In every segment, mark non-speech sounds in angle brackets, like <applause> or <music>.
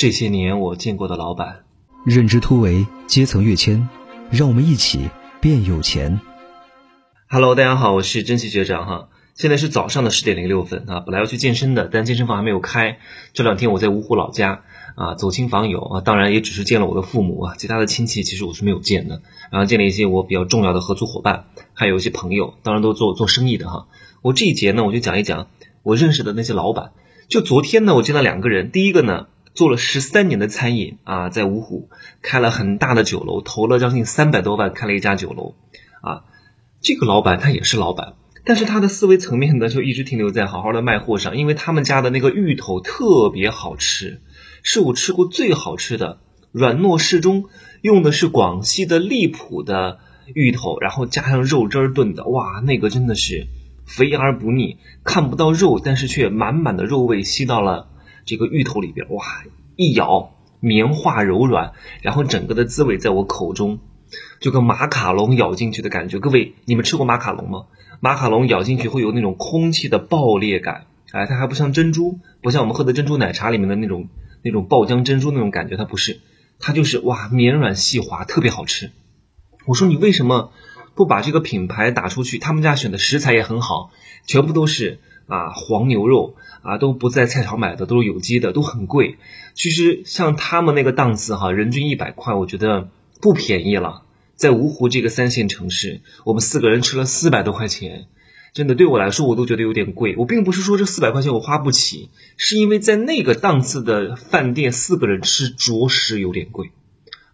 这些年我见过的老板，认知突围，阶层跃迁，让我们一起变有钱。Hello，大家好，我是珍惜学长哈。现在是早上的十点零六分啊，本来要去健身的，但健身房还没有开。这两天我在芜湖老家啊，走亲访友啊，当然也只是见了我的父母啊，其他的亲戚其实我是没有见的。然后见了一些我比较重要的合作伙伴，还有一些朋友，当然都做做生意的哈。我这一节呢，我就讲一讲我认识的那些老板。就昨天呢，我见到两个人，第一个呢。做了十三年的餐饮啊，在芜湖开了很大的酒楼，投了将近三百多万开了一家酒楼，啊，这个老板他也是老板，但是他的思维层面呢就一直停留在好好的卖货上，因为他们家的那个芋头特别好吃，是我吃过最好吃的，软糯适中，用的是广西的荔浦的芋头，然后加上肉汁儿炖的，哇，那个真的是肥而不腻，看不到肉，但是却满满的肉味吸到了。这个芋头里边，哇，一咬绵化柔软，然后整个的滋味在我口中，就跟马卡龙咬进去的感觉。各位，你们吃过马卡龙吗？马卡龙咬进去会有那种空气的爆裂感，哎，它还不像珍珠，不像我们喝的珍珠奶茶里面的那种那种爆浆珍珠那种感觉，它不是，它就是哇，绵软细滑，特别好吃。我说你为什么不把这个品牌打出去？他们家选的食材也很好，全部都是。啊，黄牛肉啊都不在菜场买的，都是有机的，都很贵。其实像他们那个档次哈，人均一百块，我觉得不便宜了。在芜湖这个三线城市，我们四个人吃了四百多块钱，真的对我来说我都觉得有点贵。我并不是说这四百块钱我花不起，是因为在那个档次的饭店四个人吃着实有点贵。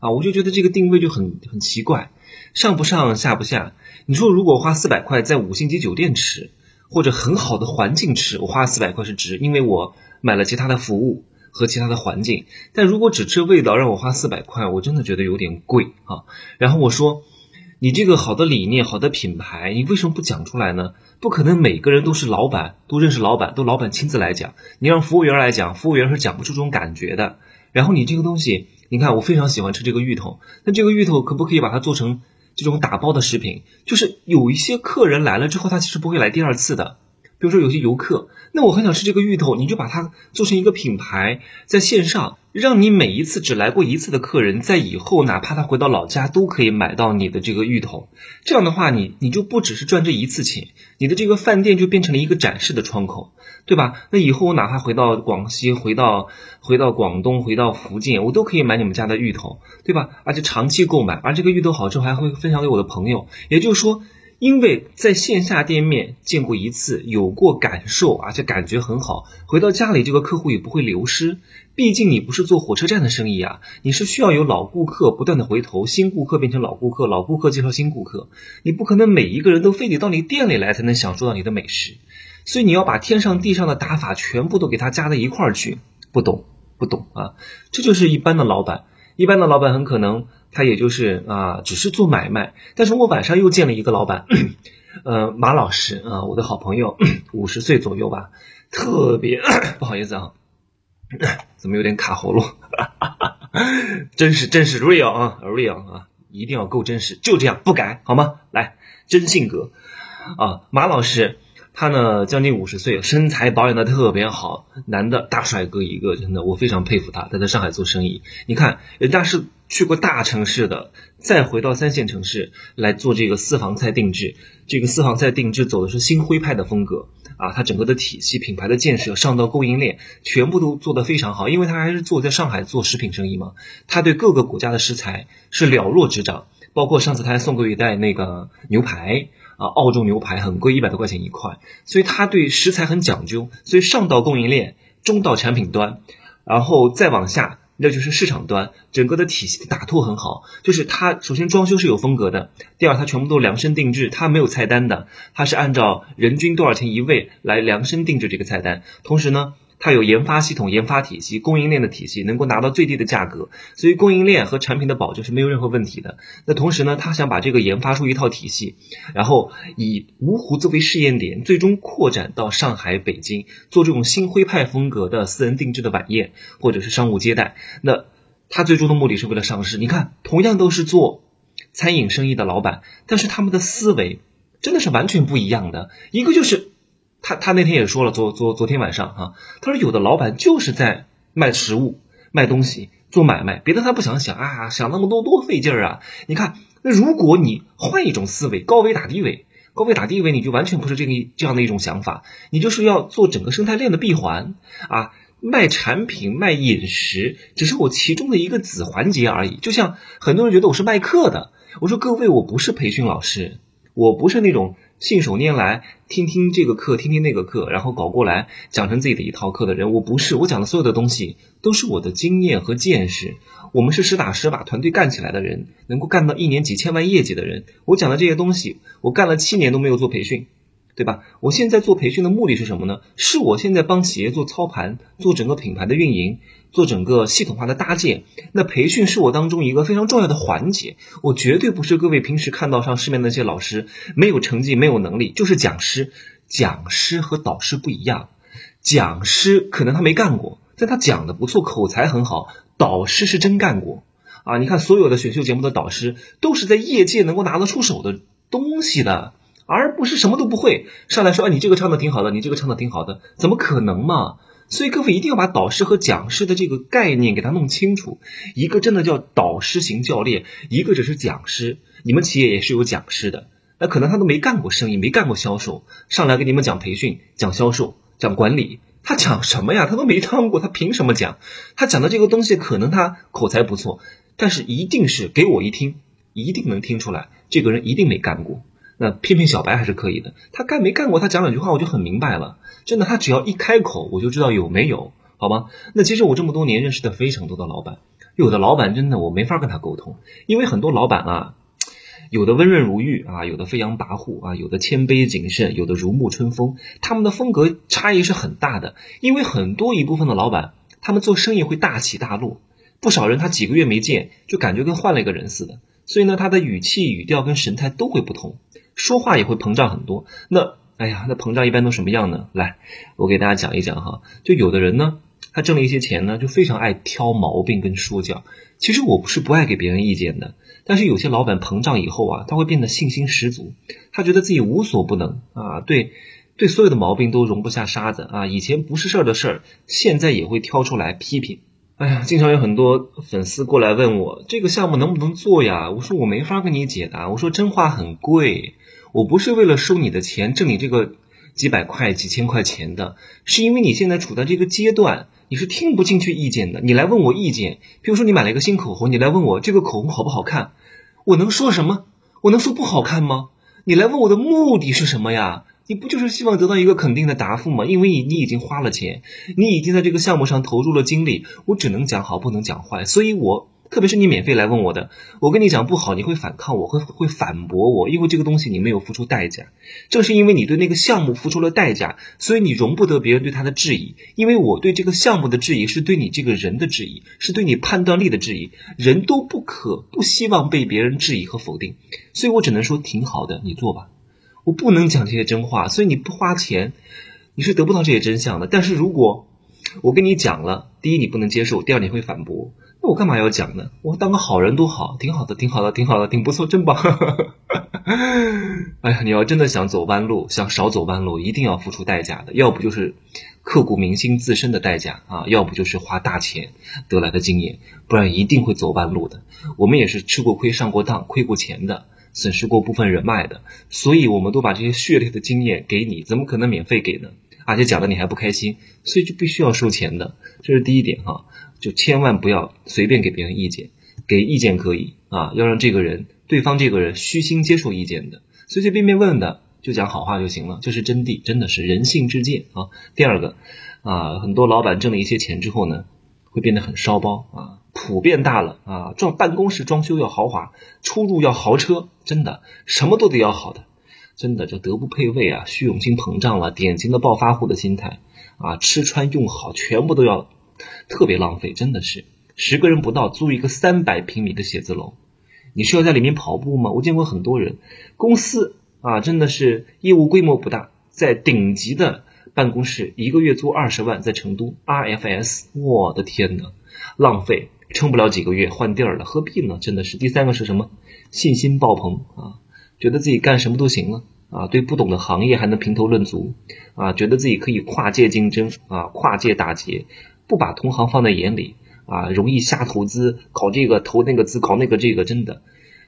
啊，我就觉得这个定位就很很奇怪，上不上下不下。你说如果花四百块在五星级酒店吃？或者很好的环境吃，我花四百块是值，因为我买了其他的服务和其他的环境。但如果只吃味道让我花四百块，我真的觉得有点贵啊。然后我说，你这个好的理念、好的品牌，你为什么不讲出来呢？不可能每个人都是老板，都认识老板，都老板亲自来讲。你让服务员来讲，服务员是讲不出这种感觉的。然后你这个东西，你看我非常喜欢吃这个芋头，那这个芋头可不可以把它做成？这种打包的食品，就是有一些客人来了之后，他其实不会来第二次的。比如说有些游客，那我很想吃这个芋头，你就把它做成一个品牌，在线上，让你每一次只来过一次的客人，在以后哪怕他回到老家，都可以买到你的这个芋头。这样的话，你你就不只是赚这一次钱，你的这个饭店就变成了一个展示的窗口，对吧？那以后我哪怕回到广西，回到回到广东，回到福建，我都可以买你们家的芋头，对吧？而且长期购买，而这个芋头好之后还会分享给我的朋友，也就是说。因为在线下店面见过一次，有过感受，而且感觉很好。回到家里，这个客户也不会流失。毕竟你不是做火车站的生意啊，你是需要有老顾客不断的回头，新顾客变成老顾客，老顾客介绍新顾客。你不可能每一个人都非得到你店里来才能享受到你的美食，所以你要把天上地上的打法全部都给他加到一块儿去。不懂，不懂啊！这就是一般的老板。一般的老板很可能他也就是啊，只是做买卖。但是我晚上又见了一个老板，<clears throat> 呃，马老师啊，我的好朋友，五十岁左右吧，特别 <coughs> 不好意思啊，<coughs> 怎么有点卡喉咙？<laughs> 真实，真实，real 啊，real 啊，一定要够真实，就这样不改好吗？来，真性格啊，马老师。他呢，将近五十岁，身材保养的特别好，男的大帅哥一个，真的，我非常佩服他。他在上海做生意，你看，人家是去过大城市的，再回到三线城市来做这个私房菜定制。这个私房菜定制走的是新徽派的风格啊，它整个的体系、品牌的建设、上到供应链，全部都做得非常好。因为他还是做在上海做食品生意嘛，他对各个国家的食材是了若指掌，包括上次他还送过一袋那个牛排。啊，澳洲牛排很贵，一百多块钱一块，所以他对食材很讲究，所以上到供应链，中到产品端，然后再往下，那就是市场端，整个的体系的打透很好。就是它首先装修是有风格的，第二它全部都量身定制，它没有菜单的，它是按照人均多少钱一位来量身定制这个菜单，同时呢。它有研发系统、研发体系、供应链的体系，能够拿到最低的价格，所以供应链和产品的保证是没有任何问题的。那同时呢，他想把这个研发出一套体系，然后以芜湖作为试验点，最终扩展到上海、北京，做这种新徽派风格的私人定制的晚宴或者是商务接待。那他最终的目的是为了上市。你看，同样都是做餐饮生意的老板，但是他们的思维真的是完全不一样的。一个就是。他他那天也说了，昨昨昨天晚上哈，他说有的老板就是在卖食物，卖东西、做买卖，别的他不想想啊，想那么多多费劲儿啊！你看，那如果你换一种思维，高维打低维，高维打低维，你就完全不是这个这样的一种想法，你就是要做整个生态链的闭环啊，卖产品、卖饮食，只是我其中的一个子环节而已。就像很多人觉得我是卖课的，我说各位，我不是培训老师，我不是那种。信手拈来，听听这个课，听听那个课，然后搞过来讲成自己的一套课的人，我不是。我讲的所有的东西都是我的经验和见识。我们是实打实把团队干起来的人，能够干到一年几千万业绩的人。我讲的这些东西，我干了七年都没有做培训。对吧？我现在做培训的目的是什么呢？是我现在帮企业做操盘，做整个品牌的运营，做整个系统化的搭建。那培训是我当中一个非常重要的环节。我绝对不是各位平时看到上市面那些老师，没有成绩，没有能力，就是讲师。讲师和导师不一样，讲师可能他没干过，但他讲的不错，口才很好。导师是真干过啊！你看所有的选秀节目的导师，都是在业界能够拿得出手的东西的。而不是什么都不会上来说，哎，你这个唱的挺好的，你这个唱的挺好的，怎么可能嘛？所以各位一定要把导师和讲师的这个概念给他弄清楚。一个真的叫导师型教练，一个只是讲师。你们企业也是有讲师的，那可能他都没干过生意，没干过销售，上来给你们讲培训、讲销售、讲管理，他讲什么呀？他都没当过，他凭什么讲？他讲的这个东西可能他口才不错，但是一定是给我一听，一定能听出来，这个人一定没干过。那骗骗小白还是可以的，他干没干过，他讲两句话我就很明白了。真的，他只要一开口，我就知道有没有，好吗？那其实我这么多年认识的非常多的老板，有的老板真的我没法跟他沟通，因为很多老板啊，有的温润如玉啊，有的飞扬跋扈啊，有的谦卑谨慎，有的如沐春风，他们的风格差异是很大的。因为很多一部分的老板，他们做生意会大起大落，不少人他几个月没见，就感觉跟换了一个人似的，所以呢，他的语气、语调跟神态都会不同。说话也会膨胀很多，那哎呀，那膨胀一般都什么样呢？来，我给大家讲一讲哈。就有的人呢，他挣了一些钱呢，就非常爱挑毛病跟说教。其实我不是不爱给别人意见的，但是有些老板膨胀以后啊，他会变得信心十足，他觉得自己无所不能啊，对，对所有的毛病都容不下沙子啊。以前不是事儿的事儿，现在也会挑出来批评。哎呀，经常有很多粉丝过来问我这个项目能不能做呀？我说我没法跟你解答。我说真话很贵，我不是为了收你的钱，挣你这个几百块、几千块钱的，是因为你现在处在这个阶段，你是听不进去意见的。你来问我意见，比如说你买了一个新口红，你来问我这个口红好不好看，我能说什么？我能说不好看吗？你来问我的目的是什么呀？你不就是希望得到一个肯定的答复吗？因为你你已经花了钱，你已经在这个项目上投入了精力，我只能讲好，不能讲坏。所以，我特别是你免费来问我的，我跟你讲不好，你会反抗我，会会反驳我，因为这个东西你没有付出代价。正是因为你对那个项目付出了代价，所以你容不得别人对他的质疑。因为我对这个项目的质疑，是对你这个人的质疑，是对你判断力的质疑。人都不可不希望被别人质疑和否定，所以我只能说挺好的，你做吧。我不能讲这些真话，所以你不花钱，你是得不到这些真相的。但是如果我跟你讲了，第一你不能接受，第二你会反驳，我干嘛要讲呢？我当个好人多好，挺好的，挺好的，挺好的，挺不错，真棒。<laughs> 哎呀，你要真的想走弯路，想少走弯路，一定要付出代价的，要不就是刻骨铭心自身的代价啊，要不就是花大钱得来的经验，不然一定会走弯路的。我们也是吃过亏、上过当、亏过钱的。损失过部分人脉的，所以我们都把这些血泪的经验给你，怎么可能免费给呢？而且讲的你还不开心，所以就必须要收钱的，这是第一点哈，就千万不要随便给别人意见，给意见可以啊，要让这个人，对方这个人虚心接受意见的，随随便便问的就讲好话就行了，这是真谛，真的是人性之见啊。第二个啊，很多老板挣了一些钱之后呢，会变得很烧包啊。普遍大了啊，装办公室装修要豪华，出入要豪车，真的什么都得要好的，真的这德不配位啊，虚荣心膨胀了，典型的暴发户的心态啊，吃穿用好全部都要特别浪费，真的是十个人不到租一个三百平米的写字楼，你需要在里面跑步吗？我见过很多人，公司啊真的是业务规模不大，在顶级的办公室一个月租二十万，在成都 RFS，我的天呐，浪费。撑不了几个月换地儿了，何必呢？真的是。第三个是什么？信心爆棚啊，觉得自己干什么都行了啊，对不懂的行业还能评头论足啊，觉得自己可以跨界竞争啊，跨界打劫，不把同行放在眼里啊，容易瞎投资，搞这个投那个资，搞那个这个，真的，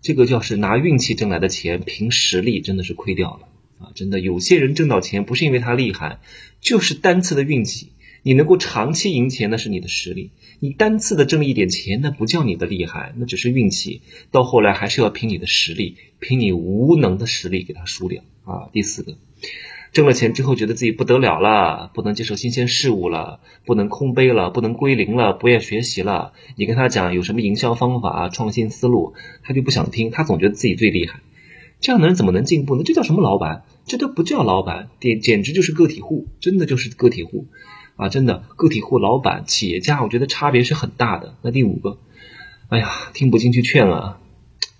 这个叫是拿运气挣来的钱，凭实力真的是亏掉了啊！真的，有些人挣到钱不是因为他厉害，就是单次的运气。你能够长期赢钱，那是你的实力；你单次的挣一点钱，那不叫你的厉害，那只是运气。到后来还是要凭你的实力，凭你无能的实力给他输掉啊！第四个。挣了钱之后，觉得自己不得了了，不能接受新鲜事物了，不能空杯了，不能归零了，不愿学习了。你跟他讲有什么营销方法、创新思路，他就不想听，他总觉得自己最厉害。这样的人怎么能进步呢？这叫什么老板？这都不叫老板，简简直就是个体户，真的就是个体户啊！真的个体户、老板、企业家，我觉得差别是很大的。那第五个，哎呀，听不进去劝啊！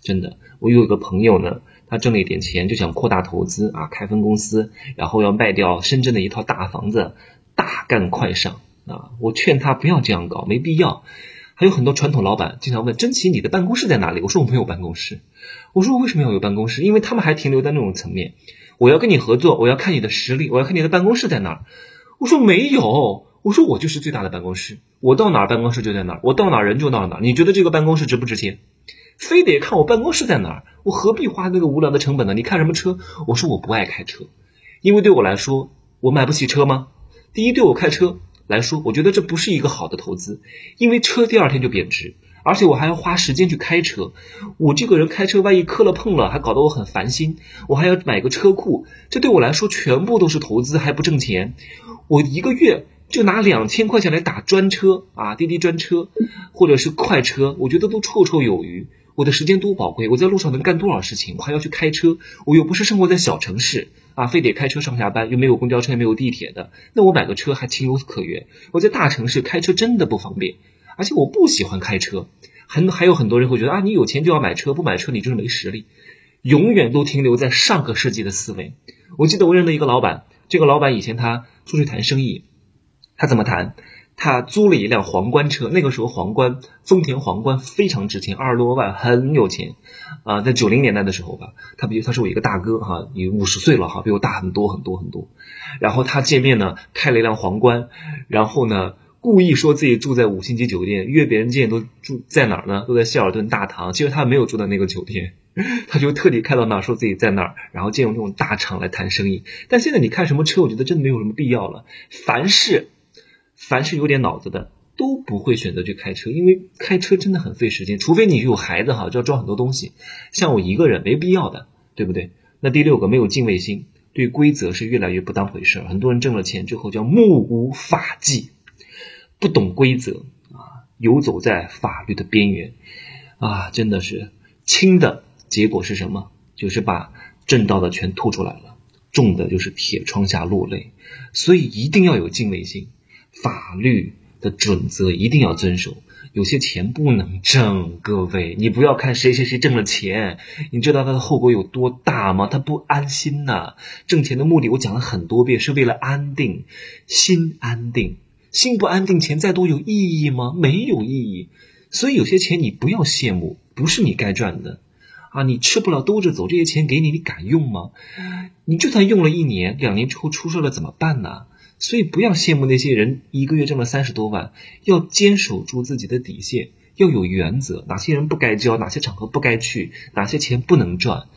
真的，我有一个朋友呢。他挣了一点钱，就想扩大投资啊，开分公司，然后要卖掉深圳的一套大房子，大干快上啊！我劝他不要这样搞，没必要。还有很多传统老板经常问：真奇，你的办公室在哪里？我说我没有办公室。我说我为什么要有办公室？因为他们还停留在那种层面。我要跟你合作，我要看你的实力，我要看你的办公室在哪儿。我说没有，我说我就是最大的办公室，我到哪儿办公室就在哪儿，我到哪儿人就到哪儿。你觉得这个办公室值不值钱？非得看我办公室在哪儿，我何必花那个无聊的成本呢？你看什么车？我说我不爱开车，因为对我来说，我买不起车吗？第一，对我开车来说，我觉得这不是一个好的投资，因为车第二天就贬值，而且我还要花时间去开车。我这个人开车，万一磕了碰了，还搞得我很烦心。我还要买个车库，这对我来说全部都是投资，还不挣钱。我一个月就拿两千块钱来打专车啊，滴滴专车或者是快车，我觉得都绰绰有余。我的时间多宝贵，我在路上能干多少事情？我还要去开车，我又不是生活在小城市啊，非得开车上下班，又没有公交车，也没有地铁的，那我买个车还情有可原。我在大城市开车真的不方便，而且我不喜欢开车。很还有很多人会觉得啊，你有钱就要买车，不买车你就是没实力，永远都停留在上个世纪的思维。我记得我认了一个老板，这个老板以前他出去谈生意，他怎么谈？他租了一辆皇冠车，那个时候皇冠丰田皇冠非常值钱，二十多万，很有钱啊。在九零年代的时候吧，他比他是我一个大哥哈，你五十岁了哈，比我大很多很多很多。然后他见面呢，开了一辆皇冠，然后呢，故意说自己住在五星级酒店，约别人见都住在哪儿呢？都在希尔顿大堂。其实他没有住在那个酒店，<laughs> 他就特地开到那儿，说自己在那儿，然后借用这种大厂来谈生意。但现在你看什么车，我觉得真的没有什么必要了。凡是。凡是有点脑子的都不会选择去开车，因为开车真的很费时间。除非你有孩子哈，就要装很多东西。像我一个人没必要的，对不对？那第六个没有敬畏心，对规则是越来越不当回事。很多人挣了钱之后叫目无法纪，不懂规则啊，游走在法律的边缘啊，真的是轻的结果是什么？就是把挣到的全吐出来了，重的就是铁窗下落泪。所以一定要有敬畏心。法律的准则一定要遵守，有些钱不能挣。各位，你不要看谁谁谁挣了钱，你知道他的后果有多大吗？他不安心呐。挣钱的目的我讲了很多遍，是为了安定，心安定，心不安定，钱再多有意义吗？没有意义。所以有些钱你不要羡慕，不是你该赚的啊！你吃不了兜着走，这些钱给你，你敢用吗？你就算用了一年、两年之后出事了怎么办呢？所以不要羡慕那些人一个月挣了三十多万，要坚守住自己的底线，要有原则，哪些人不该交，哪些场合不该去，哪些钱不能赚，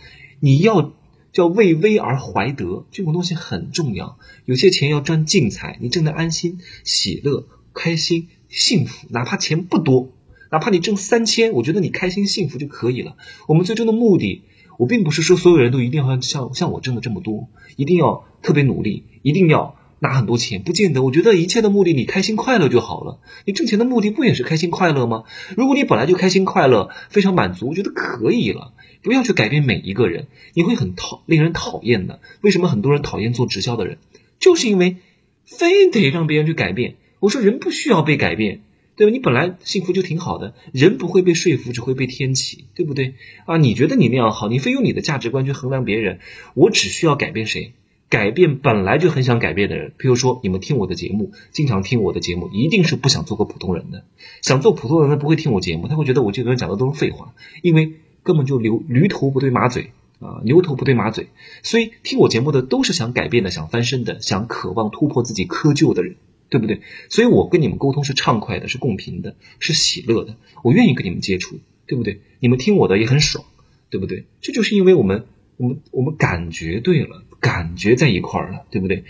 你要叫为危而怀德，这种东西很重要。有些钱要赚净财，你挣得安心、喜乐、开心、幸福，哪怕钱不多，哪怕你挣三千，我觉得你开心幸福就可以了。我们最终的目的，我并不是说所有人都一定要像像我挣的这么多，一定要特别努力，一定要。拿很多钱不见得，我觉得一切的目的你开心快乐就好了。你挣钱的目的不也是开心快乐吗？如果你本来就开心快乐，非常满足，我觉得可以了。不要去改变每一个人，你会很讨令人讨厌的。为什么很多人讨厌做直销的人？就是因为非得让别人去改变。我说人不需要被改变，对吧？你本来幸福就挺好的，人不会被说服，只会被天启，对不对？啊，你觉得你那样好，你非用你的价值观去衡量别人。我只需要改变谁？改变本来就很想改变的人，比如说你们听我的节目，经常听我的节目，一定是不想做个普通人的。想做普通人的不会听我节目，他会觉得我这个人讲的都是废话，因为根本就牛驴头不对马嘴啊，牛头不对马嘴。所以听我节目的都是想改变的，想翻身的，想渴望突破自己窠臼的人。对不对？所以我跟你们沟通是畅快的，是共频的，是喜乐的，我愿意跟你们接触，对不对？你们听我的也很爽，对不对？这就是因为我们我们我们感觉对了，感觉在一块儿了，对不对？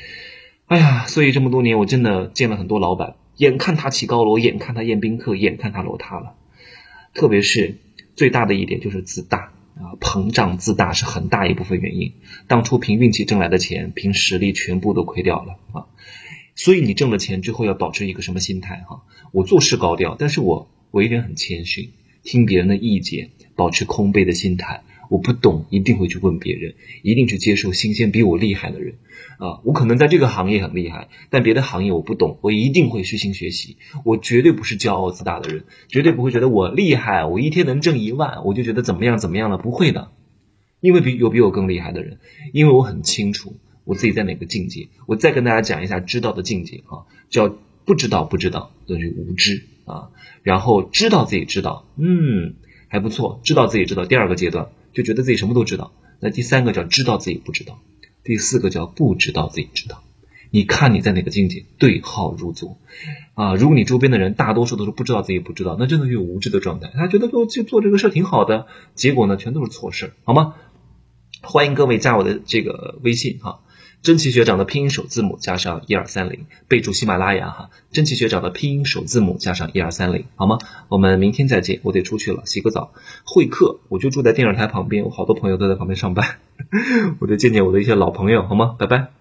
哎呀，所以这么多年我真的见了很多老板，眼看他起高楼，眼看他宴宾客，眼看他楼塌了，特别是最大的一点就是自大。啊，膨胀自大是很大一部分原因。当初凭运气挣来的钱，凭实力全部都亏掉了啊！所以你挣了钱之后要保持一个什么心态？哈，我做事高调，但是我为人很谦逊，听别人的意见，保持空杯的心态。我不懂，一定会去问别人，一定去接受新鲜比我厉害的人。啊，我可能在这个行业很厉害，但别的行业我不懂，我一定会虚心学习。我绝对不是骄傲自大的人，绝对不会觉得我厉害，我一天能挣一万，我就觉得怎么样怎么样了，不会的。因为比有比我更厉害的人，因为我很清楚我自己在哪个境界。我再跟大家讲一下知道的境界啊，叫不知道不知道等于无知啊，然后知道自己知道，嗯，还不错，知道自己知道。第二个阶段。就觉得自己什么都知道，那第三个叫知道自己不知道，第四个叫不知道自己知道。你看你在哪个境界，对号入座啊！如果你周边的人大多数都是不知道自己不知道，那真的是无知的状态。他觉得做做做这个事儿挺好的，结果呢全都是错事，好吗？欢迎各位加我的这个微信哈。真奇学长的拼音首字母加上一二三零，备注喜马拉雅哈。真奇学长的拼音首字母加上一二三零，好吗？我们明天再见，我得出去了，洗个澡，会客。我就住在电视台旁边，我好多朋友都在旁边上班，<laughs> 我得见见我的一些老朋友，好吗？拜拜。